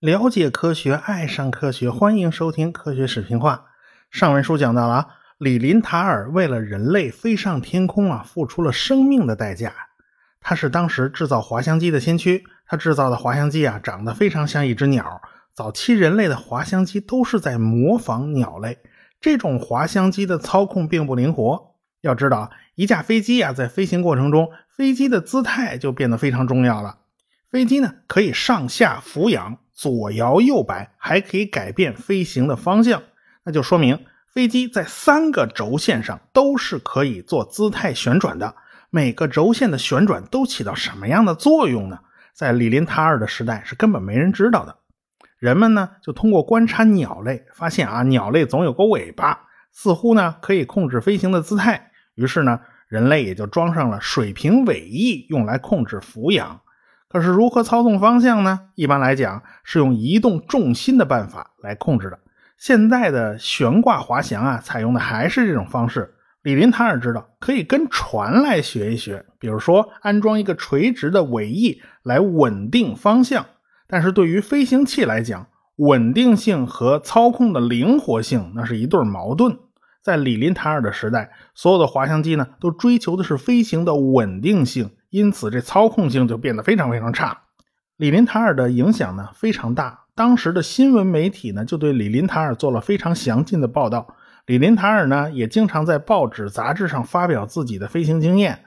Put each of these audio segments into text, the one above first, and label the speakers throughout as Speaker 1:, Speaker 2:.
Speaker 1: 了解科学，爱上科学，欢迎收听科学视频化。上文书讲到了啊，李林塔尔为了人类飞上天空啊，付出了生命的代价。他是当时制造滑翔机的先驱，他制造的滑翔机啊，长得非常像一只鸟。早期人类的滑翔机都是在模仿鸟类，这种滑翔机的操控并不灵活。要知道，一架飞机啊，在飞行过程中，飞机的姿态就变得非常重要了。飞机呢，可以上下俯仰。左摇右摆，还可以改变飞行的方向，那就说明飞机在三个轴线上都是可以做姿态旋转的。每个轴线的旋转都起到什么样的作用呢？在李林塔尔的时代是根本没人知道的。人们呢就通过观察鸟类，发现啊鸟类总有个尾巴，似乎呢可以控制飞行的姿态。于是呢人类也就装上了水平尾翼，用来控制俯仰。可是如何操纵方向呢？一般来讲是用移动重心的办法来控制的。现在的悬挂滑翔啊，采用的还是这种方式。李林塔尔知道可以跟船来学一学，比如说安装一个垂直的尾翼来稳定方向。但是对于飞行器来讲，稳定性和操控的灵活性那是一对矛盾。在李林塔尔的时代，所有的滑翔机呢都追求的是飞行的稳定性。因此，这操控性就变得非常非常差。李林塔尔的影响呢非常大，当时的新闻媒体呢就对李林塔尔做了非常详尽的报道。李林塔尔呢也经常在报纸、杂志上发表自己的飞行经验。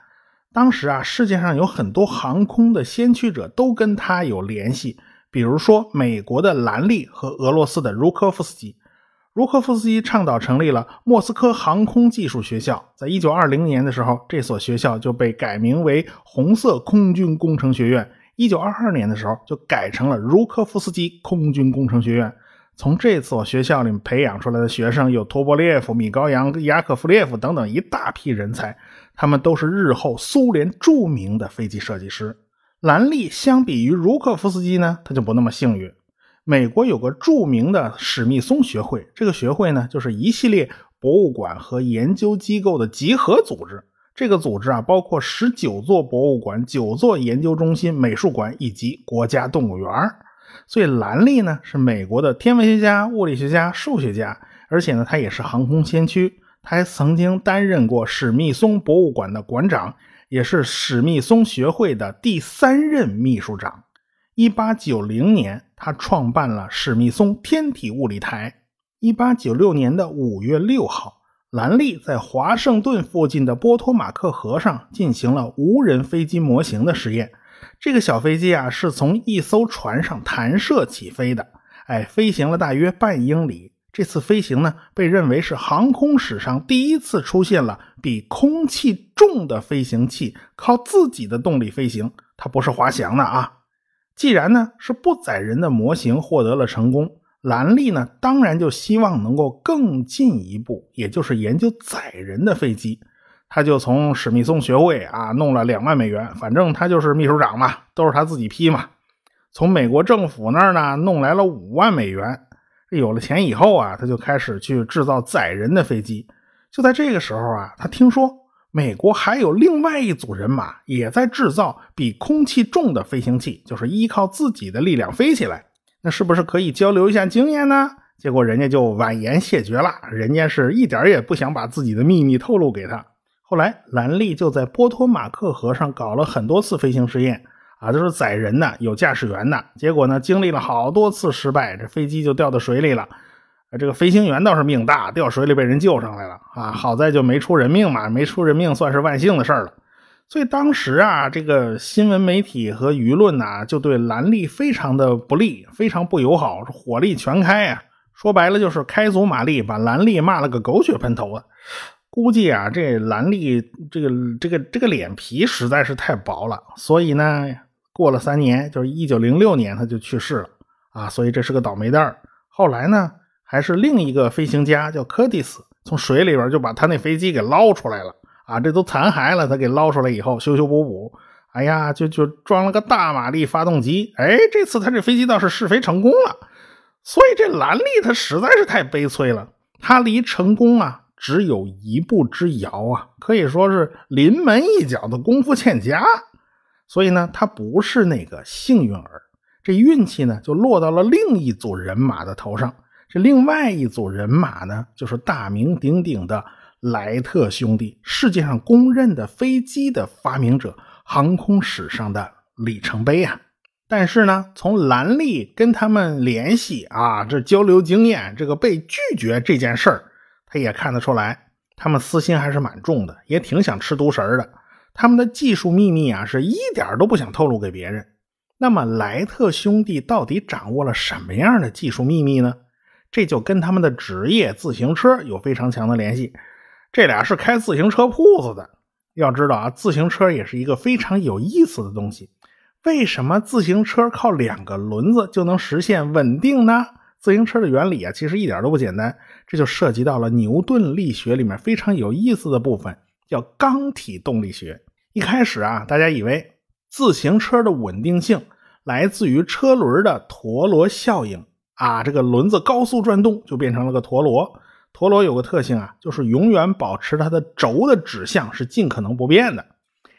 Speaker 1: 当时啊，世界上有很多航空的先驱者都跟他有联系，比如说美国的兰利和俄罗斯的茹科夫斯基。茹科夫斯基倡导成立了莫斯科航空技术学校，在一九二零年的时候，这所学校就被改名为红色空军工程学院。一九二二年的时候，就改成了茹科夫斯基空军工程学院。从这所学校里培养出来的学生有托波列夫、米高扬、雅可夫列夫等等一大批人才，他们都是日后苏联著名的飞机设计师。兰利相比于茹科夫斯基呢，他就不那么幸运。美国有个著名的史密松学会，这个学会呢，就是一系列博物馆和研究机构的集合组织。这个组织啊，包括十九座博物馆、九座研究中心、美术馆以及国家动物园所以兰利呢，是美国的天文学家、物理学家、数学家，而且呢，他也是航空先驱。他还曾经担任过史密松博物馆的馆长，也是史密松学会的第三任秘书长。一八九零年，他创办了史密松天体物理台。一八九六年的五月六号，兰利在华盛顿附近的波托马克河上进行了无人飞机模型的实验。这个小飞机啊，是从一艘船上弹射起飞的，哎，飞行了大约半英里。这次飞行呢，被认为是航空史上第一次出现了比空气重的飞行器靠自己的动力飞行，它不是滑翔的啊。既然呢是不载人的模型获得了成功，兰利呢当然就希望能够更进一步，也就是研究载人的飞机。他就从史密松学会啊弄了两万美元，反正他就是秘书长嘛，都是他自己批嘛。从美国政府那儿呢弄来了五万美元。有了钱以后啊，他就开始去制造载人的飞机。就在这个时候啊，他听说。美国还有另外一组人马也在制造比空气重的飞行器，就是依靠自己的力量飞起来。那是不是可以交流一下经验呢？结果人家就婉言谢绝了，人家是一点也不想把自己的秘密透露给他。后来兰利就在波托马克河上搞了很多次飞行试验，啊，都是载人的，有驾驶员的。结果呢，经历了好多次失败，这飞机就掉到水里了。这个飞行员倒是命大，掉水里被人救上来了啊！好在就没出人命嘛，没出人命算是万幸的事了。所以当时啊，这个新闻媒体和舆论呐，就对兰利非常的不利，非常不友好，火力全开啊！说白了就是开足马力，把兰利骂了个狗血喷头啊！估计啊，这兰利这个这个这个脸皮实在是太薄了，所以呢，过了三年，就是一九零六年，他就去世了啊！所以这是个倒霉蛋后来呢？还是另一个飞行家叫柯蒂斯，从水里边就把他那飞机给捞出来了啊！这都残骸了，他给捞出来以后修修补补，哎呀，就就装了个大马力发动机。哎，这次他这飞机倒是试飞成功了。所以这兰利他实在是太悲催了，他离成功啊只有一步之遥啊，可以说是临门一脚的功夫欠佳。所以呢，他不是那个幸运儿，这运气呢就落到了另一组人马的头上。这另外一组人马呢，就是大名鼎鼎的莱特兄弟，世界上公认的飞机的发明者，航空史上的里程碑啊。但是呢，从兰利跟他们联系啊，这交流经验，这个被拒绝这件事儿，他也看得出来，他们私心还是蛮重的，也挺想吃独食的。他们的技术秘密啊，是一点都不想透露给别人。那么莱特兄弟到底掌握了什么样的技术秘密呢？这就跟他们的职业自行车有非常强的联系。这俩是开自行车铺子的。要知道啊，自行车也是一个非常有意思的东西。为什么自行车靠两个轮子就能实现稳定呢？自行车的原理啊，其实一点都不简单。这就涉及到了牛顿力学里面非常有意思的部分，叫刚体动力学。一开始啊，大家以为自行车的稳定性来自于车轮的陀螺效应啊，这个轮子高速转动就变成了个陀螺。陀螺有个特性啊，就是永远保持它的轴的指向是尽可能不变的。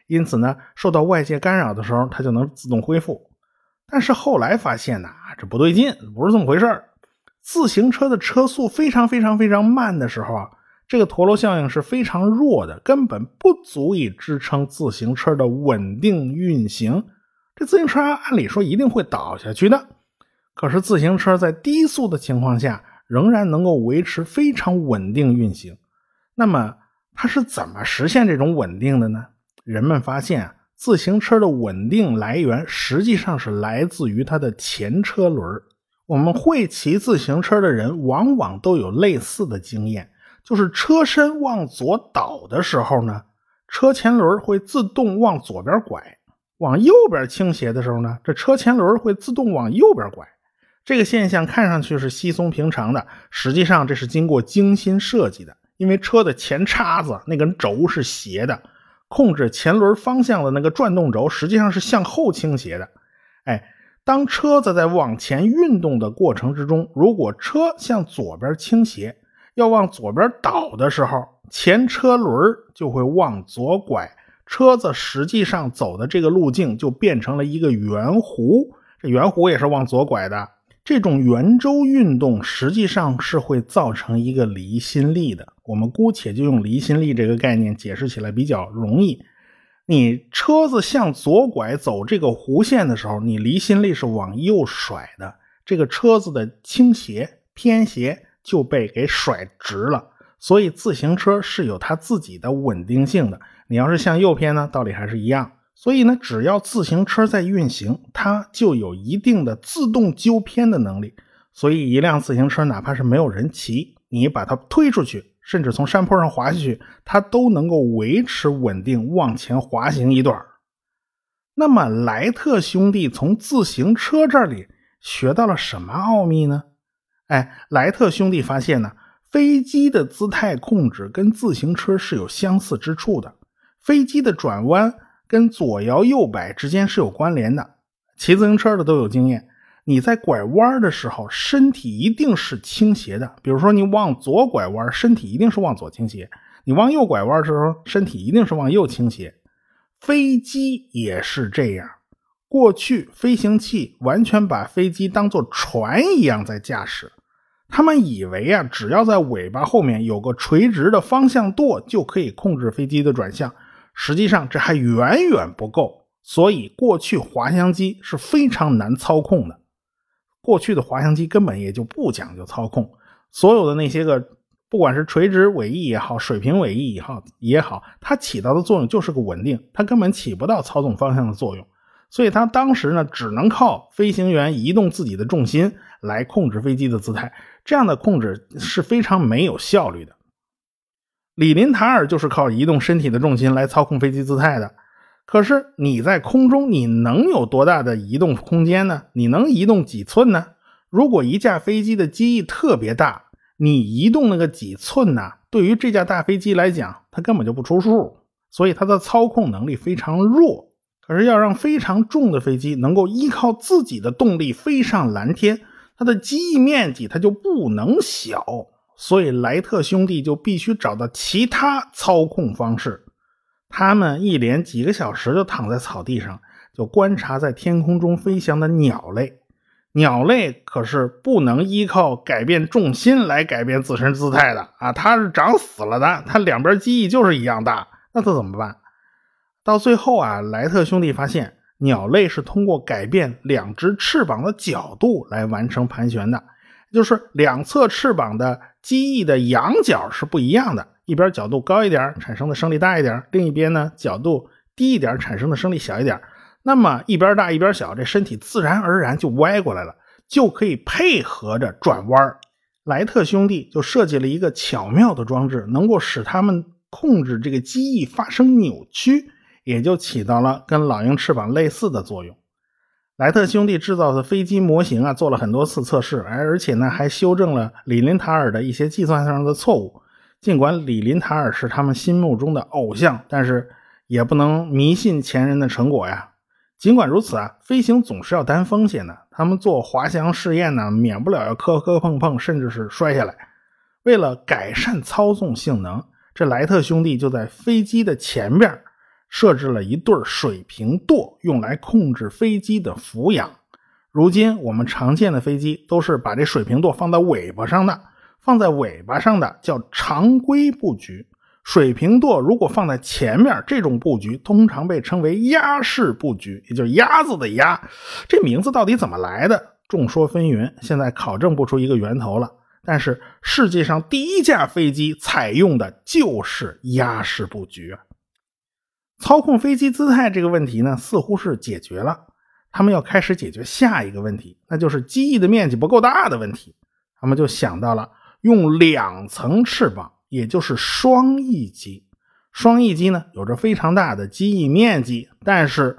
Speaker 1: 因此呢，受到外界干扰的时候，它就能自动恢复。但是后来发现呐，这不对劲，不是这么回事儿自行车的车速非常非常非常慢的时候啊，这个陀螺效应是非常弱的，根本不足以支撑自行车的稳定运行。这自行车按理说一定会倒下去的。可是自行车在低速的情况下，仍然能够维持非常稳定运行。那么它是怎么实现这种稳定的呢？人们发现，自行车的稳定来源实际上是来自于它的前车轮。我们会骑自行车的人，往往都有类似的经验，就是车身往左倒的时候呢，车前轮会自动往左边拐；往右边倾斜的时候呢，这车前轮会自动往右边拐。这个现象看上去是稀松平常的，实际上这是经过精心设计的，因为车的前叉子那根轴是斜的。控制前轮方向的那个转动轴实际上是向后倾斜的。哎，当车子在往前运动的过程之中，如果车向左边倾斜，要往左边倒的时候，前车轮就会往左拐，车子实际上走的这个路径就变成了一个圆弧，这圆弧也是往左拐的。这种圆周运动实际上是会造成一个离心力的。我们姑且就用离心力这个概念解释起来比较容易。你车子向左拐走这个弧线的时候，你离心力是往右甩的，这个车子的倾斜偏斜就被给甩直了。所以自行车是有它自己的稳定性的。你要是向右偏呢，道理还是一样。所以呢，只要自行车在运行，它就有一定的自动纠偏的能力。所以，一辆自行车哪怕是没有人骑，你把它推出去，甚至从山坡上滑下去，它都能够维持稳定，往前滑行一段。那么，莱特兄弟从自行车这里学到了什么奥秘呢？哎，莱特兄弟发现呢，飞机的姿态控制跟自行车是有相似之处的，飞机的转弯。跟左摇右摆之间是有关联的，骑自行车的都有经验。你在拐弯的时候，身体一定是倾斜的。比如说，你往左拐弯，身体一定是往左倾斜；你往右拐弯的时候，身体一定是往右倾斜。飞机也是这样。过去飞行器完全把飞机当做船一样在驾驶，他们以为啊，只要在尾巴后面有个垂直的方向舵，就可以控制飞机的转向。实际上这还远远不够，所以过去滑翔机是非常难操控的。过去的滑翔机根本也就不讲究操控，所有的那些个，不管是垂直尾翼也好，水平尾翼也好，也好，它起到的作用就是个稳定，它根本起不到操纵方向的作用。所以它当时呢，只能靠飞行员移动自己的重心来控制飞机的姿态，这样的控制是非常没有效率的。李林塔尔就是靠移动身体的重心来操控飞机姿态的。可是你在空中，你能有多大的移动空间呢？你能移动几寸呢？如果一架飞机的机翼特别大，你移动那个几寸呢？对于这架大飞机来讲，它根本就不出数，所以它的操控能力非常弱。可是要让非常重的飞机能够依靠自己的动力飞上蓝天，它的机翼面积它就不能小。所以莱特兄弟就必须找到其他操控方式。他们一连几个小时就躺在草地上，就观察在天空中飞翔的鸟类。鸟类可是不能依靠改变重心来改变自身姿态的啊！它是长死了的，它两边机翼就是一样大，那它怎么办？到最后啊，莱特兄弟发现鸟类是通过改变两只翅膀的角度来完成盘旋的，就是两侧翅膀的机翼的仰角是不一样的，一边角度高一点，产生的升力大一点；另一边呢，角度低一点，产生的升力小一点。那么一边大一边小，这身体自然而然就歪过来了，就可以配合着转弯莱特兄弟就设计了一个巧妙的装置，能够使他们控制这个机翼发生扭曲，也就起到了跟老鹰翅膀类似的作用。莱特兄弟制造的飞机模型啊，做了很多次测试，而而且呢，还修正了李林塔尔的一些计算上的错误。尽管李林塔尔是他们心目中的偶像，但是也不能迷信前人的成果呀。尽管如此啊，飞行总是要担风险的。他们做滑翔试验呢，免不了要磕磕碰碰，甚至是摔下来。为了改善操纵性能，这莱特兄弟就在飞机的前边设置了一对水平舵，用来控制飞机的俯仰。如今我们常见的飞机都是把这水平舵放在尾巴上的，放在尾巴上的叫常规布局。水平舵如果放在前面，这种布局通常被称为鸭式布局，也就是鸭子的鸭。这名字到底怎么来的？众说纷纭，现在考证不出一个源头了。但是世界上第一架飞机采用的就是鸭式布局。操控飞机姿态这个问题呢，似乎是解决了。他们要开始解决下一个问题，那就是机翼的面积不够大的问题。他们就想到了用两层翅膀。也就是双翼机，双翼机呢有着非常大的机翼面积，但是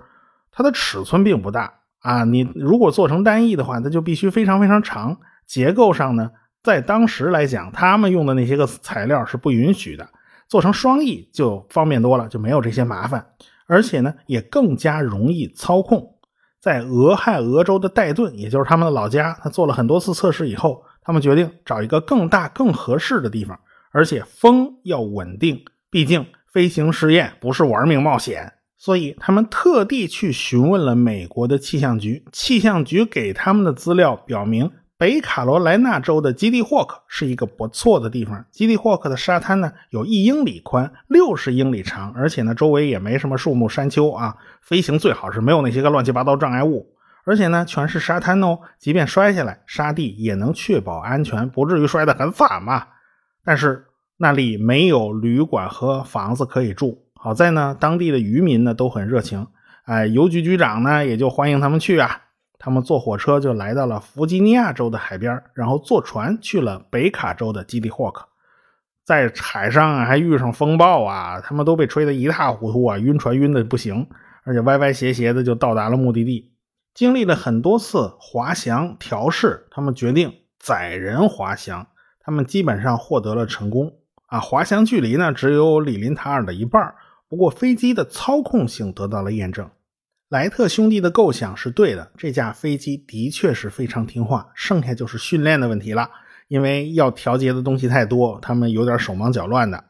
Speaker 1: 它的尺寸并不大啊。你如果做成单翼的话，那就必须非常非常长。结构上呢，在当时来讲，他们用的那些个材料是不允许的。做成双翼就方便多了，就没有这些麻烦，而且呢也更加容易操控。在俄亥俄州的戴顿，也就是他们的老家，他做了很多次测试以后，他们决定找一个更大、更合适的地方。而且风要稳定，毕竟飞行试验不是玩命冒险，所以他们特地去询问了美国的气象局。气象局给他们的资料表明，北卡罗来纳州的基地霍克是一个不错的地方。基地霍克的沙滩呢，有一英里宽，六十英里长，而且呢，周围也没什么树木山丘啊。飞行最好是没有那些个乱七八糟障碍物，而且呢，全是沙滩哦，即便摔下来，沙地也能确保安全，不至于摔得很惨嘛。但是那里没有旅馆和房子可以住。好在呢，当地的渔民呢都很热情，哎，邮局局长呢也就欢迎他们去啊。他们坐火车就来到了弗吉尼亚州的海边，然后坐船去了北卡州的基地霍克。在海上还遇上风暴啊，他们都被吹得一塌糊涂啊，晕船晕的不行，而且歪歪斜斜的就到达了目的地。经历了很多次滑翔调试，他们决定载人滑翔。他们基本上获得了成功啊！滑翔距离呢只有李林塔尔的一半，不过飞机的操控性得到了验证。莱特兄弟的构想是对的，这架飞机的确是非常听话，剩下就是训练的问题了。因为要调节的东西太多，他们有点手忙脚乱的。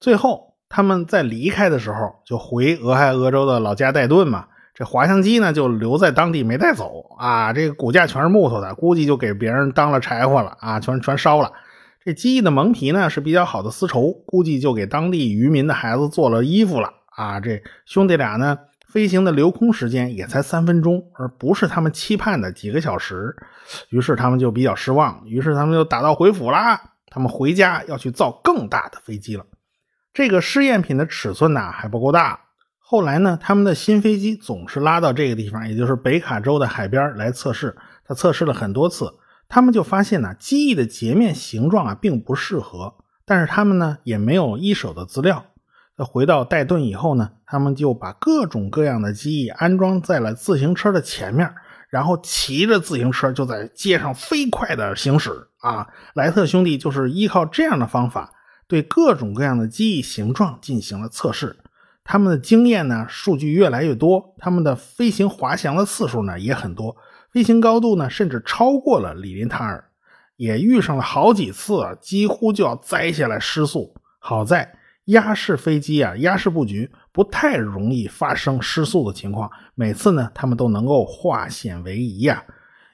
Speaker 1: 最后他们在离开的时候就回俄亥俄州的老家戴顿嘛。这滑翔机呢，就留在当地没带走啊。这个骨架全是木头的，估计就给别人当了柴火了啊，全全烧了。这机翼的蒙皮呢是比较好的丝绸，估计就给当地渔民的孩子做了衣服了啊。这兄弟俩呢，飞行的留空时间也才三分钟，而不是他们期盼的几个小时。于是他们就比较失望，于是他们就打道回府啦。他们回家要去造更大的飞机了。这个试验品的尺寸呢还不够大。后来呢，他们的新飞机总是拉到这个地方，也就是北卡州的海边来测试。他测试了很多次，他们就发现呢，机翼的截面形状啊并不适合。但是他们呢也没有一手的资料。回到戴顿以后呢，他们就把各种各样的机翼安装在了自行车的前面，然后骑着自行车就在街上飞快的行驶。啊，莱特兄弟就是依靠这样的方法，对各种各样的机翼形状进行了测试。他们的经验呢，数据越来越多，他们的飞行滑翔的次数呢也很多，飞行高度呢甚至超过了李林塔尔。也遇上了好几次啊，几乎就要栽下来失速。好在鸭式飞机啊，鸭式布局不太容易发生失速的情况，每次呢，他们都能够化险为夷呀。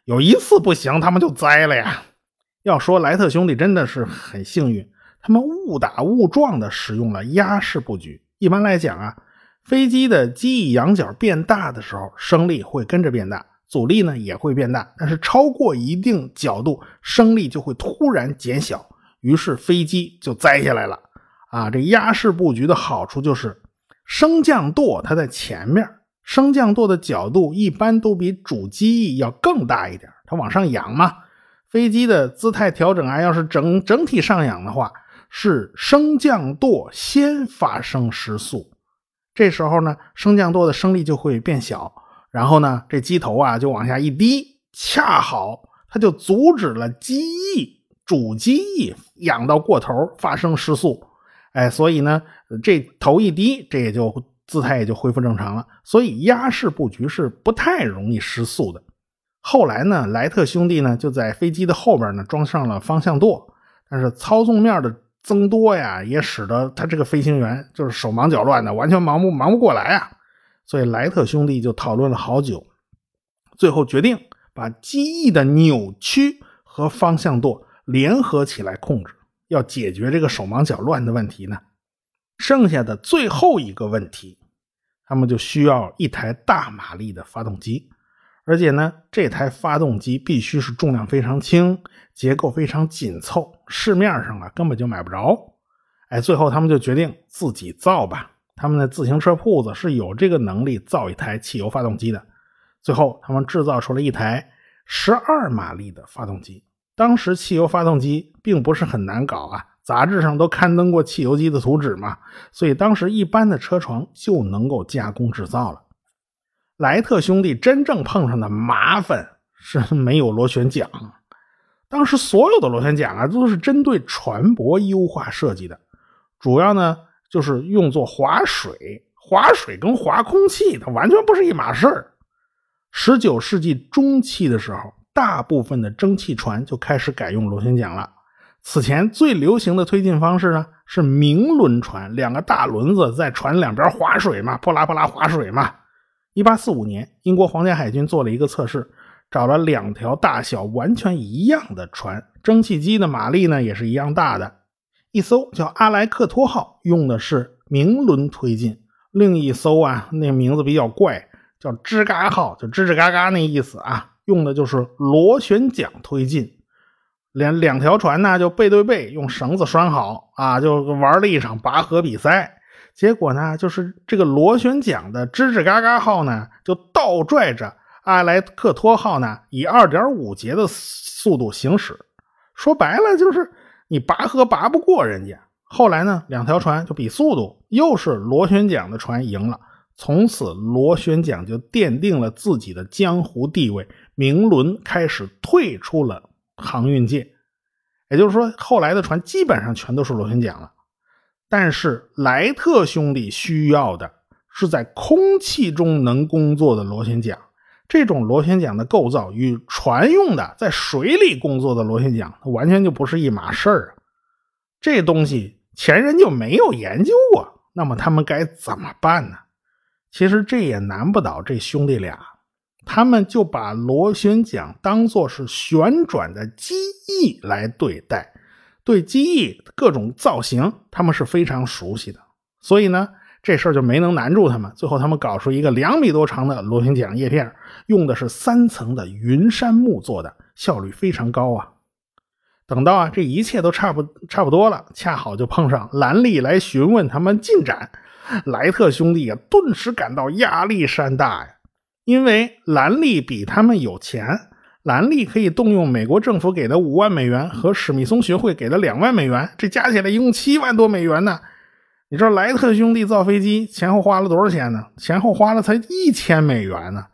Speaker 1: 有一次不行，他们就栽了呀。要说莱特兄弟真的是很幸运，他们误打误撞的使用了压式布局。一般来讲啊，飞机的机翼仰角变大的时候，升力会跟着变大。阻力呢也会变大，但是超过一定角度，升力就会突然减小，于是飞机就栽下来了。啊，这压式布局的好处就是升降舵它在前面，升降舵的角度一般都比主机翼要更大一点，它往上仰嘛。飞机的姿态调整啊，要是整整体上仰的话，是升降舵先发生失速，这时候呢，升降舵的升力就会变小。然后呢，这机头啊就往下一低，恰好它就阻止了机翼主机翼仰到过头发生失速，哎，所以呢，这头一低，这也就姿态也就恢复正常了。所以压式布局是不太容易失速的。后来呢，莱特兄弟呢就在飞机的后边呢装上了方向舵，但是操纵面的增多呀，也使得他这个飞行员就是手忙脚乱的，完全忙不忙不过来啊。所以莱特兄弟就讨论了好久，最后决定把机翼的扭曲和方向舵联合起来控制。要解决这个手忙脚乱的问题呢，剩下的最后一个问题，他们就需要一台大马力的发动机，而且呢，这台发动机必须是重量非常轻，结构非常紧凑，市面上啊根本就买不着。哎，最后他们就决定自己造吧。他们的自行车铺子是有这个能力造一台汽油发动机的。最后，他们制造出了一台十二马力的发动机。当时汽油发动机并不是很难搞啊，杂志上都刊登过汽油机的图纸嘛，所以当时一般的车床就能够加工制造了。莱特兄弟真正碰上的麻烦是没有螺旋桨。当时所有的螺旋桨啊，都是针对船舶优化设计的，主要呢。就是用作划水，划水跟划空气它完全不是一码事儿。十九世纪中期的时候，大部分的蒸汽船就开始改用螺旋桨了。此前最流行的推进方式呢是明轮船，两个大轮子在船两边划水嘛，泼啦泼啦划水嘛。一八四五年，英国皇家海军做了一个测试，找了两条大小完全一样的船，蒸汽机的马力呢也是一样大的。一艘叫阿莱克托号，用的是明轮推进；另一艘啊，那名字比较怪，叫吱嘎号，就吱吱嘎嘎那意思啊，用的就是螺旋桨推进。两两条船呢，就背对背，用绳子拴好啊，就玩了一场拔河比赛。结果呢，就是这个螺旋桨的吱吱嘎嘎号呢，就倒拽着阿莱克托号呢，以二点五节的速度行驶。说白了就是。你拔河拔不过人家，后来呢，两条船就比速度，又是螺旋桨的船赢了。从此，螺旋桨就奠定了自己的江湖地位，明轮开始退出了航运界。也就是说，后来的船基本上全都是螺旋桨了。但是，莱特兄弟需要的是在空气中能工作的螺旋桨。这种螺旋桨的构造与船用的在水里工作的螺旋桨，完全就不是一码事儿啊！这东西前人就没有研究过，那么他们该怎么办呢？其实这也难不倒这兄弟俩，他们就把螺旋桨当做是旋转的机翼来对待，对机翼各种造型他们是非常熟悉的，所以呢。这事儿就没能难住他们。最后，他们搞出一个两米多长的螺旋桨叶片，用的是三层的云杉木做的，效率非常高啊。等到啊这一切都差不差不多了，恰好就碰上兰利来询问他们进展。莱特兄弟啊，顿时感到压力山大呀，因为兰利比他们有钱，兰利可以动用美国政府给的五万美元和史密松学会给的两万美元，这加起来一共七万多美元呢。你知道莱特兄弟造飞机前后花了多少钱呢？前后花了才一千美元呢。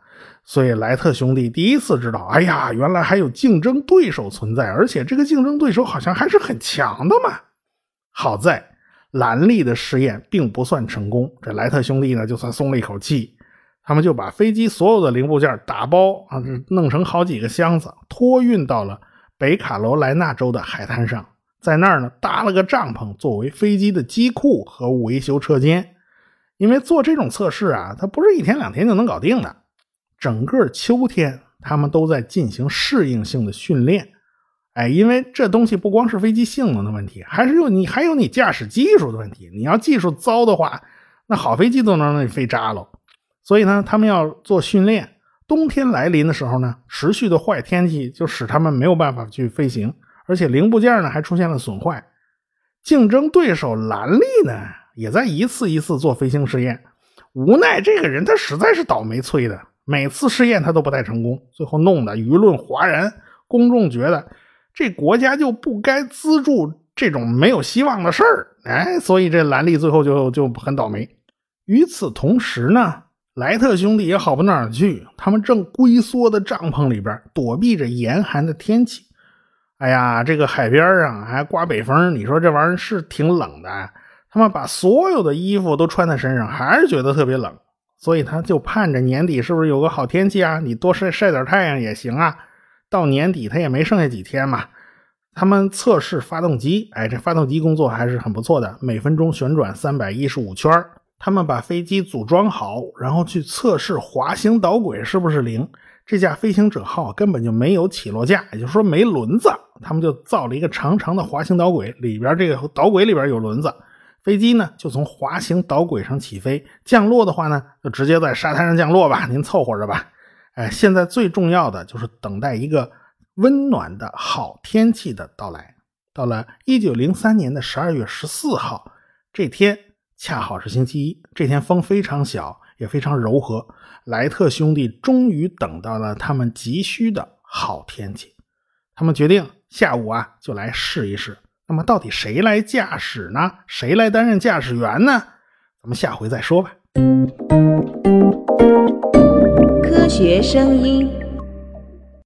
Speaker 1: 所以莱特兄弟第一次知道，哎呀，原来还有竞争对手存在，而且这个竞争对手好像还是很强的嘛。好在兰利的试验并不算成功，这莱特兄弟呢就算松了一口气。他们就把飞机所有的零部件打包啊，弄成好几个箱子，托运到了北卡罗来纳州的海滩上，在那儿呢搭了个帐篷作为飞机的机库和维修车间。因为做这种测试啊，它不是一天两天就能搞定的。整个秋天，他们都在进行适应性的训练。哎，因为这东西不光是飞机性能的问题，还是有你还有你驾驶技术的问题。你要技术糟的话，那好飞机都能让你飞渣了。所以呢，他们要做训练。冬天来临的时候呢，持续的坏天气就使他们没有办法去飞行，而且零部件呢还出现了损坏。竞争对手兰利呢，也在一次一次做飞行试验。无奈这个人他实在是倒霉催的，每次试验他都不太成功，最后弄得舆论哗然，公众觉得。这国家就不该资助这种没有希望的事儿，哎，所以这兰利最后就就很倒霉。与此同时呢，莱特兄弟也好不到哪去，他们正龟缩的帐篷里边躲避着严寒的天气。哎呀，这个海边上还刮北风，你说这玩意儿是挺冷的。他们把所有的衣服都穿在身上，还是觉得特别冷，所以他就盼着年底是不是有个好天气啊？你多晒晒点太阳也行啊。到年底，他也没剩下几天嘛。他们测试发动机，哎，这发动机工作还是很不错的，每分钟旋转三百一十五圈。他们把飞机组装好，然后去测试滑行导轨是不是零。这架飞行者号根本就没有起落架，也就是说没轮子。他们就造了一个长长的滑行导轨，里边这个导轨里边有轮子。飞机呢就从滑行导轨上起飞，降落的话呢就直接在沙滩上降落吧，您凑合着吧。哎，现在最重要的就是等待一个温暖的好天气的到来。到了一九零三年的十二月十四号，这天恰好是星期一。这天风非常小，也非常柔和。莱特兄弟终于等到了他们急需的好天气。他们决定下午啊就来试一试。那么到底谁来驾驶呢？谁来担任驾驶员呢？咱们下回再说吧。
Speaker 2: 科学声音。